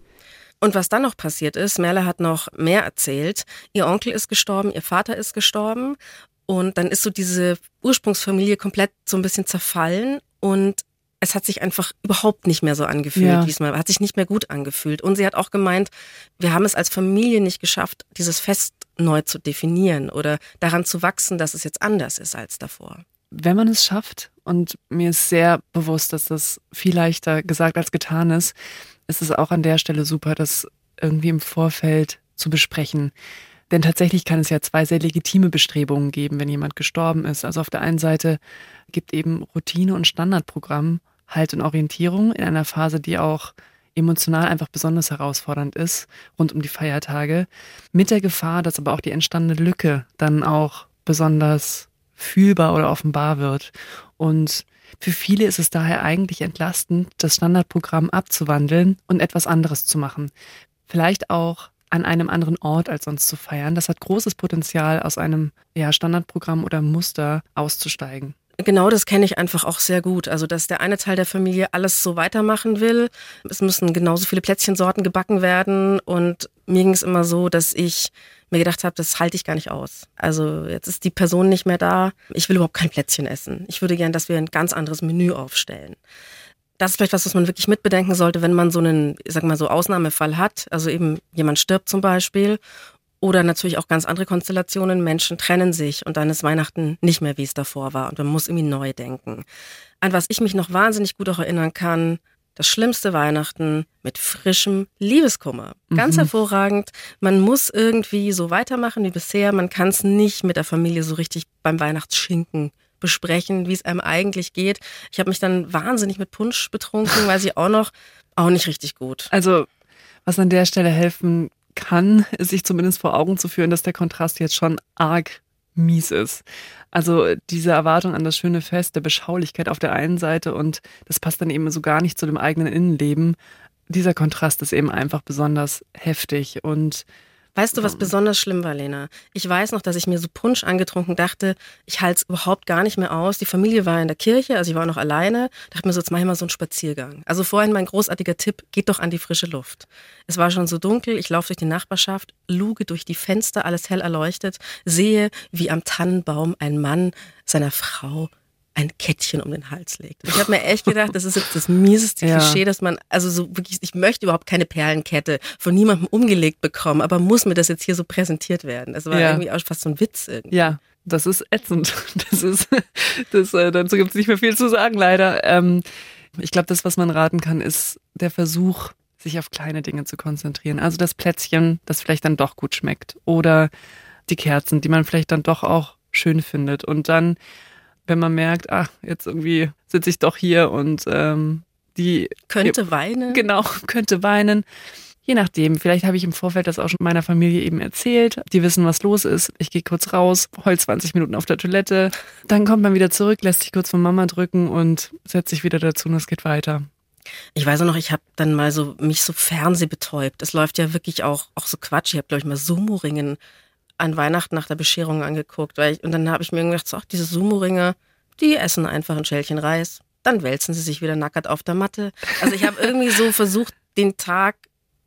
Und was dann noch passiert ist, Merle hat noch mehr erzählt. Ihr Onkel ist gestorben, ihr Vater ist gestorben. Und dann ist so diese Ursprungsfamilie komplett so ein bisschen zerfallen. Und es hat sich einfach überhaupt nicht mehr so angefühlt ja. diesmal, hat sich nicht mehr gut angefühlt. Und sie hat auch gemeint, wir haben es als Familie nicht geschafft, dieses Fest neu zu definieren oder daran zu wachsen, dass es jetzt anders ist als davor. Wenn man es schafft, und mir ist sehr bewusst, dass das viel leichter gesagt als getan ist, ist es auch an der Stelle super, das irgendwie im Vorfeld zu besprechen. Denn tatsächlich kann es ja zwei sehr legitime Bestrebungen geben, wenn jemand gestorben ist. Also auf der einen Seite gibt eben Routine und Standardprogramm Halt und Orientierung in einer Phase, die auch emotional einfach besonders herausfordernd ist, rund um die Feiertage, mit der Gefahr, dass aber auch die entstandene Lücke dann auch besonders fühlbar oder offenbar wird. Und für viele ist es daher eigentlich entlastend, das Standardprogramm abzuwandeln und etwas anderes zu machen. Vielleicht auch an einem anderen Ort als sonst zu feiern. Das hat großes Potenzial, aus einem ja, Standardprogramm oder Muster auszusteigen. Genau, das kenne ich einfach auch sehr gut. Also, dass der eine Teil der Familie alles so weitermachen will. Es müssen genauso viele Plätzchensorten gebacken werden. Und mir ging es immer so, dass ich mir gedacht habe, das halte ich gar nicht aus. Also jetzt ist die Person nicht mehr da. Ich will überhaupt kein Plätzchen essen. Ich würde gern, dass wir ein ganz anderes Menü aufstellen. Das ist vielleicht was, was man wirklich mitbedenken sollte, wenn man so einen, ich sag mal so Ausnahmefall hat. Also eben jemand stirbt zum Beispiel oder natürlich auch ganz andere Konstellationen. Menschen trennen sich und dann ist Weihnachten nicht mehr, wie es davor war. Und man muss irgendwie neu denken. An was ich mich noch wahnsinnig gut auch erinnern kann, das schlimmste Weihnachten mit frischem Liebeskummer. Ganz mhm. hervorragend. Man muss irgendwie so weitermachen wie bisher. Man kann es nicht mit der Familie so richtig beim Weihnachtsschinken besprechen, wie es einem eigentlich geht. Ich habe mich dann wahnsinnig mit Punsch betrunken, weiß ich auch noch, auch nicht richtig gut. Also was an der Stelle helfen kann, sich zumindest vor Augen zu führen, dass der Kontrast jetzt schon arg mies ist. Also diese Erwartung an das schöne Fest, der Beschaulichkeit auf der einen Seite und das passt dann eben so gar nicht zu dem eigenen Innenleben. Dieser Kontrast ist eben einfach besonders heftig und Weißt du, was besonders schlimm war, Lena? Ich weiß noch, dass ich mir so Punsch angetrunken dachte, ich halte es überhaupt gar nicht mehr aus. Die Familie war in der Kirche, also ich war noch alleine. Dachte mir so, jetzt mache ich mal so einen Spaziergang. Also vorhin mein großartiger Tipp, geht doch an die frische Luft. Es war schon so dunkel, ich laufe durch die Nachbarschaft, luge durch die Fenster, alles hell erleuchtet, sehe, wie am Tannenbaum ein Mann seiner Frau ein Kettchen um den Hals legt. Ich habe mir echt gedacht, das ist jetzt das mieseste ja. Klischee, dass man, also so wirklich, ich möchte überhaupt keine Perlenkette von niemandem umgelegt bekommen, aber muss mir das jetzt hier so präsentiert werden? Das war ja. irgendwie auch fast so ein Witz irgendwie. Ja, das ist ätzend. Das ist, das, äh, dazu gibt es nicht mehr viel zu sagen, leider. Ähm, ich glaube, das, was man raten kann, ist der Versuch, sich auf kleine Dinge zu konzentrieren. Also das Plätzchen, das vielleicht dann doch gut schmeckt. Oder die Kerzen, die man vielleicht dann doch auch schön findet. Und dann wenn man merkt, ach, jetzt irgendwie sitze ich doch hier und ähm, die könnte weinen. Genau, könnte weinen. Je nachdem, vielleicht habe ich im Vorfeld das auch schon meiner Familie eben erzählt. Die wissen, was los ist. Ich gehe kurz raus, heul 20 Minuten auf der Toilette. Dann kommt man wieder zurück, lässt sich kurz von Mama drücken und setzt sich wieder dazu und es geht weiter. Ich weiß auch noch, ich habe dann mal so mich so fernsehbetäubt. Es läuft ja wirklich auch, auch so Quatsch. Ich habe, glaube ich, mal Sumo-Ringen an Weihnachten nach der Bescherung angeguckt. Weil ich, und dann habe ich mir gedacht, so, ach, diese Sumo-Ringer, die essen einfach ein Schälchen Reis. Dann wälzen sie sich wieder nackert auf der Matte. Also ich habe irgendwie so versucht, den Tag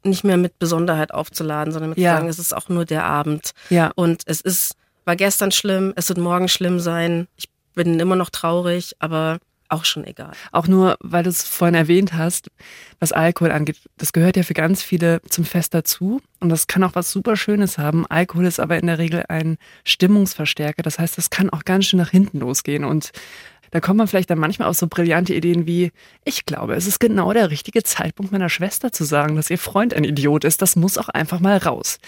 nicht mehr mit Besonderheit aufzuladen, sondern mit ja. zu sagen, es ist auch nur der Abend. Ja. Und es ist, war gestern schlimm, es wird morgen schlimm sein. Ich bin immer noch traurig, aber auch schon egal. Auch nur, weil du es vorhin erwähnt hast, was Alkohol angeht, das gehört ja für ganz viele zum Fest dazu und das kann auch was super Schönes haben. Alkohol ist aber in der Regel ein Stimmungsverstärker, das heißt, das kann auch ganz schön nach hinten losgehen und da kommt man vielleicht dann manchmal auf so brillante Ideen wie, ich glaube, es ist genau der richtige Zeitpunkt meiner Schwester zu sagen, dass ihr Freund ein Idiot ist. Das muss auch einfach mal raus.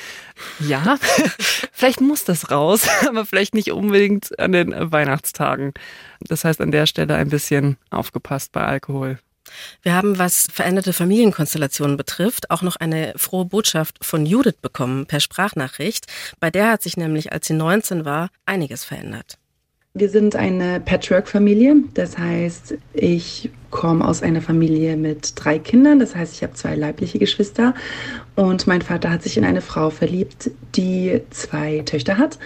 Ja, vielleicht muss das raus, aber vielleicht nicht unbedingt an den Weihnachtstagen. Das heißt, an der Stelle ein bisschen aufgepasst bei Alkohol. Wir haben, was veränderte Familienkonstellationen betrifft, auch noch eine frohe Botschaft von Judith bekommen per Sprachnachricht. Bei der hat sich nämlich, als sie 19 war, einiges verändert. Wir sind eine Patchwork-Familie. Das heißt, ich komme aus einer Familie mit drei Kindern. Das heißt, ich habe zwei leibliche Geschwister. Und mein Vater hat sich in eine Frau verliebt, die zwei Töchter hat.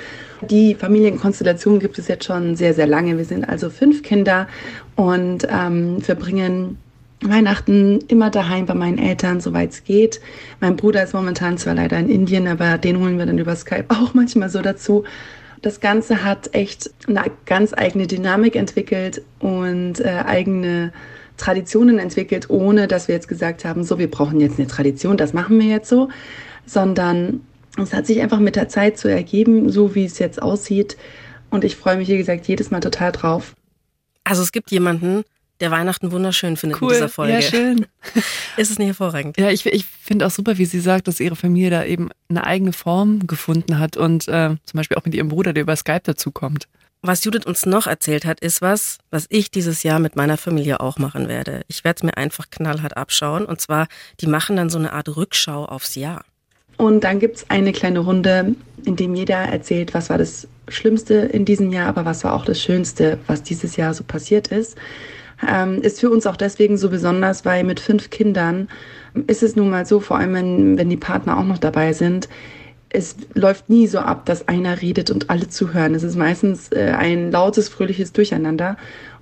Die Familienkonstellation gibt es jetzt schon sehr, sehr lange. Wir sind also fünf Kinder und ähm, verbringen Weihnachten immer daheim bei meinen Eltern, soweit es geht. Mein Bruder ist momentan zwar leider in Indien, aber den holen wir dann über Skype auch manchmal so dazu. Das Ganze hat echt eine ganz eigene Dynamik entwickelt und äh, eigene Traditionen entwickelt, ohne dass wir jetzt gesagt haben, so, wir brauchen jetzt eine Tradition, das machen wir jetzt so, sondern es hat sich einfach mit der Zeit so ergeben, so wie es jetzt aussieht. Und ich freue mich, wie gesagt, jedes Mal total drauf. Also es gibt jemanden, der Weihnachten wunderschön findet cool. in dieser Folge. Ja, schön. Ist es nicht hervorragend? Ja, ich, ich finde auch super, wie sie sagt, dass ihre Familie da eben eine eigene Form gefunden hat und äh, zum Beispiel auch mit ihrem Bruder, der über Skype dazukommt. Was Judith uns noch erzählt hat, ist was, was ich dieses Jahr mit meiner Familie auch machen werde. Ich werde es mir einfach knallhart abschauen. Und zwar, die machen dann so eine Art Rückschau aufs Jahr. Und dann gibt es eine kleine Runde, in dem jeder erzählt, was war das Schlimmste in diesem Jahr, aber was war auch das Schönste, was dieses Jahr so passiert ist ähm, ist für uns auch deswegen so besonders, weil mit fünf Kindern ist es nun mal so, vor allem wenn, wenn die Partner auch noch dabei sind, es läuft nie so ab, dass einer redet und alle zuhören. Es ist meistens äh, ein lautes, fröhliches Durcheinander.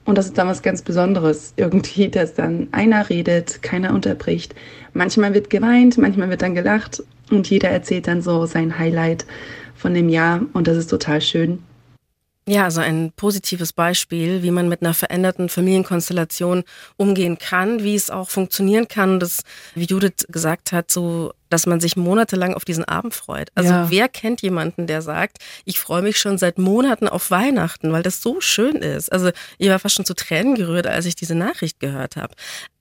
Und das ist dann was ganz Besonderes. Irgendwie, dass dann einer redet, keiner unterbricht. Manchmal wird geweint, manchmal wird dann gelacht und jeder erzählt dann so sein Highlight von dem Jahr und das ist total schön. Ja, also ein positives Beispiel, wie man mit einer veränderten Familienkonstellation umgehen kann, wie es auch funktionieren kann, das, wie Judith gesagt hat, so, dass man sich monatelang auf diesen Abend freut. Also ja. wer kennt jemanden, der sagt, ich freue mich schon seit Monaten auf Weihnachten, weil das so schön ist. Also ich war fast schon zu Tränen gerührt, als ich diese Nachricht gehört habe.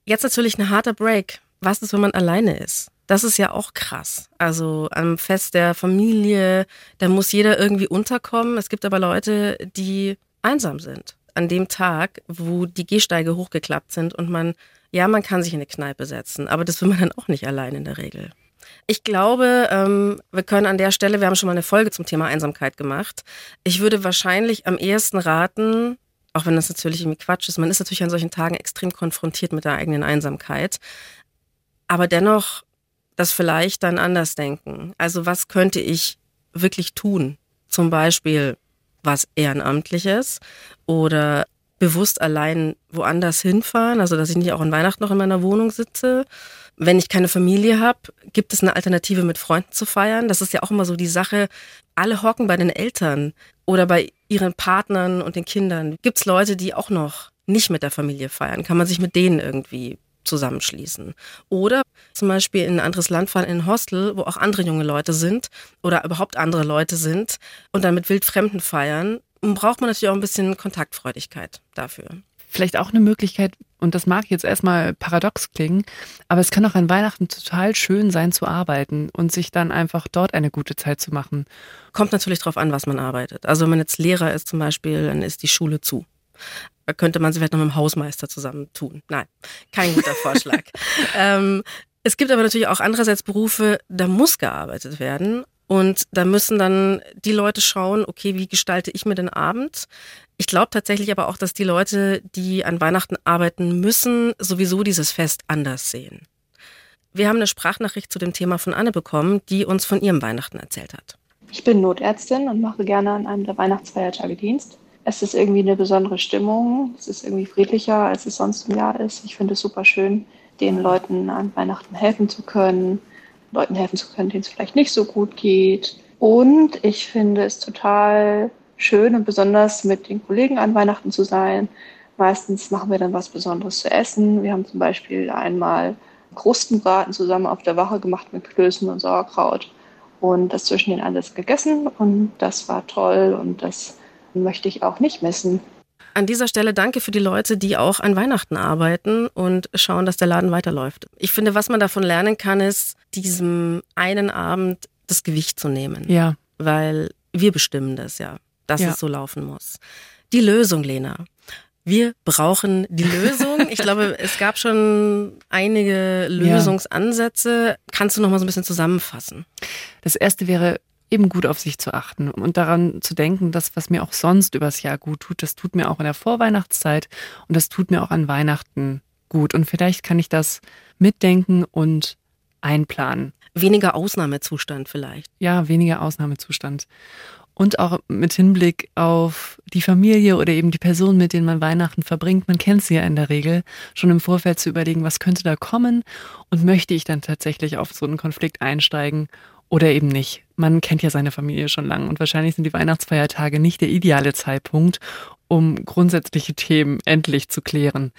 Jetzt natürlich ein harter Break. Was ist, wenn man alleine ist? Das ist ja auch krass. Also am Fest der Familie, da muss jeder irgendwie unterkommen. Es gibt aber Leute, die einsam sind. An dem Tag, wo die Gehsteige hochgeklappt sind und man, ja, man kann sich in eine Kneipe setzen, aber das will man dann auch nicht allein in der Regel. Ich glaube, ähm, wir können an der Stelle, wir haben schon mal eine Folge zum Thema Einsamkeit gemacht. Ich würde wahrscheinlich am ehesten raten, auch wenn das natürlich irgendwie Quatsch ist, man ist natürlich an solchen Tagen extrem konfrontiert mit der eigenen Einsamkeit. Aber dennoch das vielleicht dann anders denken. Also was könnte ich wirklich tun? Zum Beispiel was Ehrenamtliches oder bewusst allein woanders hinfahren, also dass ich nicht auch an Weihnachten noch in meiner Wohnung sitze. Wenn ich keine Familie habe, gibt es eine Alternative mit Freunden zu feiern. Das ist ja auch immer so die Sache. Alle hocken bei den Eltern oder bei ihren Partnern und den Kindern. Gibt es Leute, die auch noch nicht mit der Familie feiern? Kann man sich mit denen irgendwie zusammenschließen. Oder zum Beispiel in ein anderes Land fahren, in ein Hostel, wo auch andere junge Leute sind oder überhaupt andere Leute sind und dann mit Wildfremden feiern, braucht man natürlich auch ein bisschen Kontaktfreudigkeit dafür. Vielleicht auch eine Möglichkeit, und das mag jetzt erstmal paradox klingen, aber es kann auch an Weihnachten total schön sein zu arbeiten und sich dann einfach dort eine gute Zeit zu machen. Kommt natürlich darauf an, was man arbeitet. Also wenn man jetzt Lehrer ist zum Beispiel, dann ist die Schule zu. Da könnte man sie vielleicht noch mit dem Hausmeister zusammen tun. Nein, kein guter Vorschlag. ähm, es gibt aber natürlich auch andererseits Berufe, da muss gearbeitet werden. Und da müssen dann die Leute schauen, okay, wie gestalte ich mir den Abend? Ich glaube tatsächlich aber auch, dass die Leute, die an Weihnachten arbeiten müssen, sowieso dieses Fest anders sehen. Wir haben eine Sprachnachricht zu dem Thema von Anne bekommen, die uns von ihrem Weihnachten erzählt hat. Ich bin Notärztin und mache gerne an einem der Weihnachtsfeiertage Dienst. Es ist irgendwie eine besondere Stimmung. Es ist irgendwie friedlicher, als es sonst im Jahr ist. Ich finde es super schön, den Leuten an Weihnachten helfen zu können, Leuten helfen zu können, denen es vielleicht nicht so gut geht. Und ich finde es total schön und besonders mit den Kollegen an Weihnachten zu sein, Meistens machen wir dann was Besonderes zu essen. Wir haben zum Beispiel einmal Krustenbraten zusammen auf der Wache gemacht mit Klößen und Sauerkraut und das zwischen den alles gegessen und das war toll und das möchte ich auch nicht missen. An dieser Stelle danke für die Leute, die auch an Weihnachten arbeiten und schauen, dass der Laden weiterläuft. Ich finde, was man davon lernen kann, ist, diesem einen Abend das Gewicht zu nehmen. Ja. Weil wir bestimmen das ja, dass Ja. es so laufen muss. Die Lösung, Lena. Wir brauchen die Lösung. Ich glaube, es gab schon einige Lösungsansätze. Kannst du noch mal so ein bisschen zusammenfassen? Das erste wäre eben gut auf sich zu achten und daran zu denken, dass was mir auch sonst übers Jahr gut tut, das tut mir auch in der Vorweihnachtszeit und das tut mir auch an Weihnachten gut. Und vielleicht kann ich das mitdenken und einplanen. Weniger Ausnahmezustand vielleicht. Ja, weniger Ausnahmezustand. Und auch mit Hinblick auf die Familie oder eben die Person, mit denen man Weihnachten verbringt, man kennt sie ja in der Regel, schon im Vorfeld zu überlegen, was könnte da kommen und möchte ich dann tatsächlich auf so einen Konflikt einsteigen oder eben nicht. Man kennt ja seine Familie schon lange und wahrscheinlich sind die Weihnachtsfeiertage nicht der ideale Zeitpunkt, um grundsätzliche Themen endlich zu klären.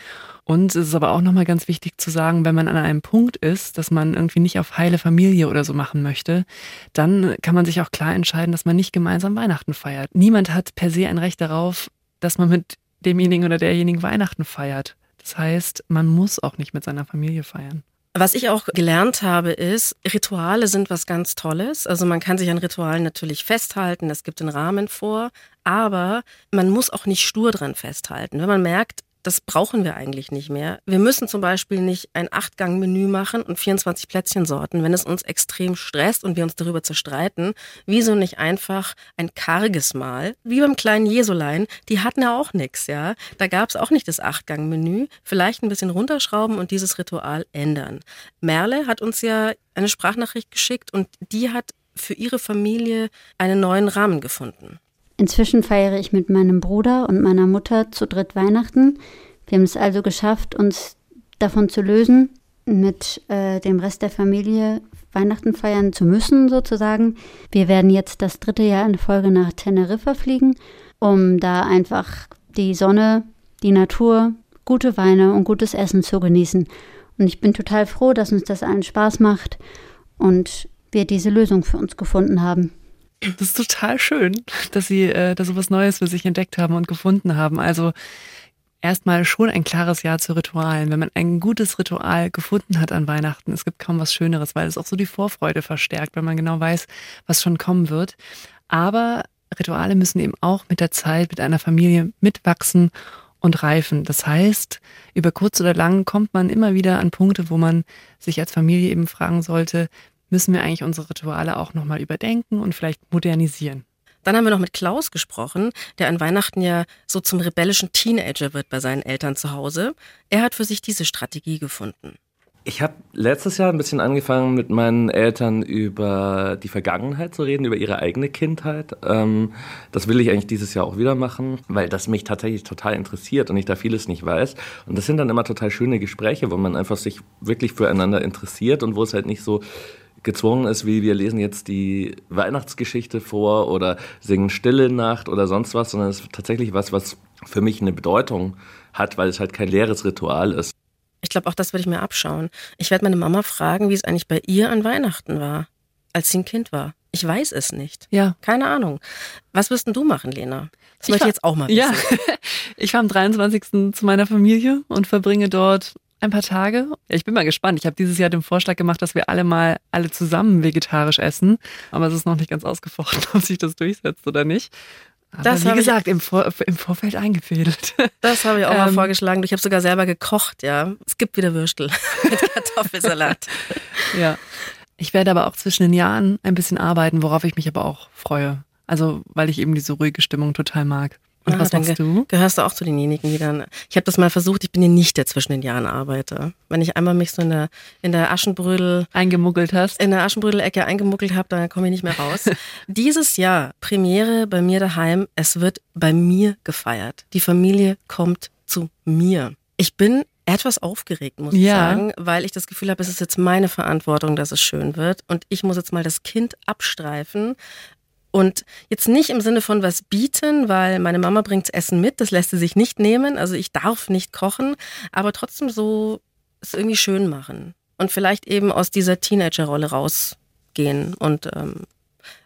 Und es ist aber auch nochmal ganz wichtig zu sagen, wenn man an einem Punkt ist, dass man irgendwie nicht auf heile Familie oder so machen möchte, dann kann man sich auch klar entscheiden, dass man nicht gemeinsam Weihnachten feiert. Niemand hat per se ein Recht darauf, dass man mit demjenigen oder derjenigen Weihnachten feiert. Das heißt, man muss auch nicht mit seiner Familie feiern. Was ich auch gelernt habe, ist, Rituale sind was ganz Tolles. Also man kann sich an Ritualen natürlich festhalten, das gibt den Rahmen vor, aber man muss auch nicht stur dran festhalten. Wenn man merkt, das brauchen wir eigentlich nicht mehr. Wir müssen zum Beispiel nicht ein Achtgang-Menü machen und 24 Plätzchensorten, wenn es uns extrem stresst und wir uns darüber zerstreiten. Wieso nicht einfach ein karges Mahl, wie beim kleinen Jesulein, die hatten ja auch nichts, ja. Da gab es auch nicht das Achtgang-Menü. Vielleicht ein bisschen runterschrauben und dieses Ritual ändern. Merle hat uns ja eine Sprachnachricht geschickt und die hat für ihre Familie einen neuen Rahmen gefunden. Inzwischen feiere ich mit meinem Bruder und meiner Mutter zu dritt Weihnachten. Wir haben es also geschafft, uns davon zu lösen, mit äh, dem Rest der Familie Weihnachten feiern zu müssen, sozusagen. Wir werden jetzt das dritte Jahr in Folge nach Teneriffa fliegen, um da einfach die Sonne, die Natur, gute Weine und gutes Essen zu genießen. Und ich bin total froh, dass uns das allen Spaß macht und wir diese Lösung für uns gefunden haben. Das ist total schön, dass Sie äh, da so was Neues für sich entdeckt haben und gefunden haben. Also erstmal schon ein klares Ja zu Ritualen. Wenn man ein gutes Ritual gefunden hat an Weihnachten, es gibt kaum was Schöneres, weil es auch so die Vorfreude verstärkt, wenn man genau weiß, was schon kommen wird. Aber Rituale müssen eben auch mit der Zeit, mit einer Familie mitwachsen und reifen. Das heißt, über kurz oder lang kommt man immer wieder an Punkte, wo man sich als Familie eben fragen sollte, müssen wir eigentlich unsere Rituale auch nochmal überdenken und vielleicht modernisieren. Dann haben wir noch mit Klaus gesprochen, der an Weihnachten ja so zum rebellischen Teenager wird bei seinen Eltern zu Hause. Er hat für sich diese Strategie gefunden. Ich habe letztes Jahr ein bisschen angefangen, mit meinen Eltern über die Vergangenheit zu reden, über ihre eigene Kindheit. Ähm, das will ich eigentlich dieses Jahr auch wieder machen, weil das mich tatsächlich total interessiert und ich da vieles nicht weiß. Und das sind dann immer total schöne Gespräche, wo man einfach sich wirklich füreinander interessiert und wo es halt nicht so gezwungen ist, wie wir lesen jetzt die Weihnachtsgeschichte vor oder singen Stille Nacht oder sonst was, sondern es ist tatsächlich was, was für mich eine Bedeutung hat, weil es halt kein leeres Ritual ist. Ich glaube, auch das würde ich mir abschauen. Ich werde meine Mama fragen, wie es eigentlich bei ihr an Weihnachten war, als sie ein Kind war. Ich weiß es nicht. Ja. Keine Ahnung. Was wirst denn du machen, Lena? Das Ich möchte ich jetzt auch mal wissen. Ja, ich fahre am 23. zu meiner Familie und verbringe dort ein paar Tage. Ja, ich bin mal gespannt. Ich habe dieses Jahr den Vorschlag gemacht, dass wir alle mal alle zusammen vegetarisch essen. Aber es ist noch nicht ganz ausgefochten, ob sich das durchsetzt oder nicht. Aber Das wie habe ich- gesagt, im, Vor im Vorfeld eingefädelt. Das habe ich auch mal Ähm, vorgeschlagen. Ich habe sogar selber gekocht, ja. Es gibt wieder Würstel mit Kartoffelsalat. Ja. Ich werde aber auch zwischen den Jahren ein bisschen arbeiten, worauf ich mich aber auch freue. Also, weil ich eben diese ruhige Stimmung total mag. Und Ah, was machst ge- du? Gehörst du auch zu denjenigen, die dann. Ich habe das mal versucht, ich bin ja nicht der zwischen den Jahren Arbeiter. Wenn ich einmal mich so in der, in der Aschenbrödel eingemuggelt hast. In der Aschenbrödel-Ecke eingemuggelt habe, dann komme ich nicht mehr raus. Dieses Jahr, Premiere bei mir daheim, es wird bei mir gefeiert. Die Familie kommt zu mir. Ich bin etwas aufgeregt, muss ich Ja. sagen, weil ich das Gefühl habe, es ist jetzt meine Verantwortung, dass es schön wird. Und ich muss jetzt mal das Kind abstreifen. Und jetzt nicht im Sinne von was bieten, weil meine Mama bringt Essen mit, das lässt sie sich nicht nehmen. Also ich darf nicht kochen, aber trotzdem so es irgendwie schön machen. Und vielleicht eben aus dieser Teenager-Rolle rausgehen und ähm,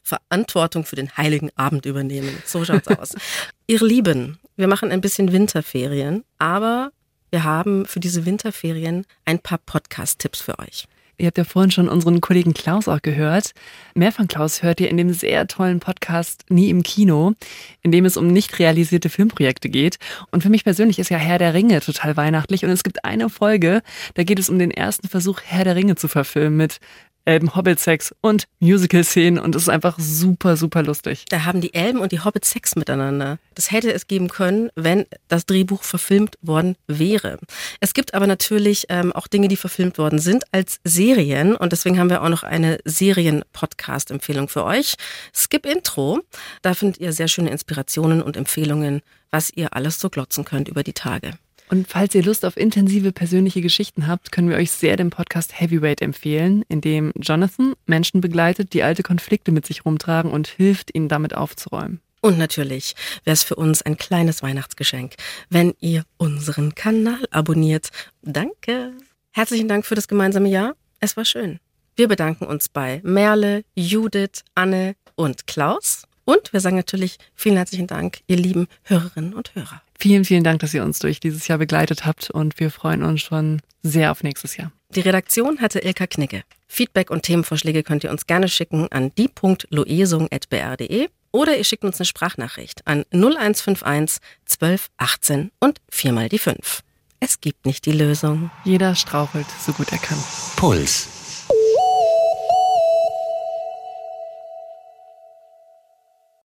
Verantwortung für den heiligen Abend übernehmen. So schaut's aus. Ihr Lieben, wir machen ein bisschen Winterferien, aber wir haben für diese Winterferien ein paar Podcast-Tipps für euch. Ihr habt ja vorhin schon unseren Kollegen Klaus auch gehört. Mehr von Klaus hört ihr in dem sehr tollen Podcast Nie im Kino, in dem es um nicht realisierte Filmprojekte geht. Und für mich persönlich ist ja Herr der Ringe total weihnachtlich. Und es gibt eine Folge, da geht es um den ersten Versuch, Herr der Ringe zu verfilmen mit Elben Hobbit Sex und Musical Szenen und es ist einfach super super lustig. Da haben die Elben und die Hobbit Sex miteinander. Das hätte es geben können, wenn das Drehbuch verfilmt worden wäre. Es gibt aber natürlich ähm, auch Dinge, die verfilmt worden sind als Serien und deswegen haben wir auch noch eine Serien-Podcast-Empfehlung für euch. Skip Intro. Da findet ihr sehr schöne Inspirationen und Empfehlungen, was ihr alles so glotzen könnt über die Tage. Und falls ihr Lust auf intensive persönliche Geschichten habt, können wir euch sehr den Podcast Heavyweight empfehlen, in dem Jonathan Menschen begleitet, die alte Konflikte mit sich rumtragen und hilft, ihnen damit aufzuräumen. Und natürlich wäre es für uns ein kleines Weihnachtsgeschenk, wenn ihr unseren Kanal abonniert. Danke. Herzlichen Dank für das gemeinsame Jahr. Es war schön. Wir bedanken uns bei Merle, Judith, Anne und Klaus. Und wir sagen natürlich vielen herzlichen Dank, ihr lieben Hörerinnen und Hörer. Vielen, vielen Dank, dass ihr uns durch dieses Jahr begleitet habt und wir freuen uns schon sehr auf nächstes Jahr. Die Redaktion hatte Ilka Knicke. Feedback und Themenvorschläge könnt ihr uns gerne schicken an die.loesung.br.de oder ihr schickt uns eine Sprachnachricht an 0151 12 18 und viermal die 5. Es gibt nicht die Lösung. Jeder strauchelt so gut er kann. Puls.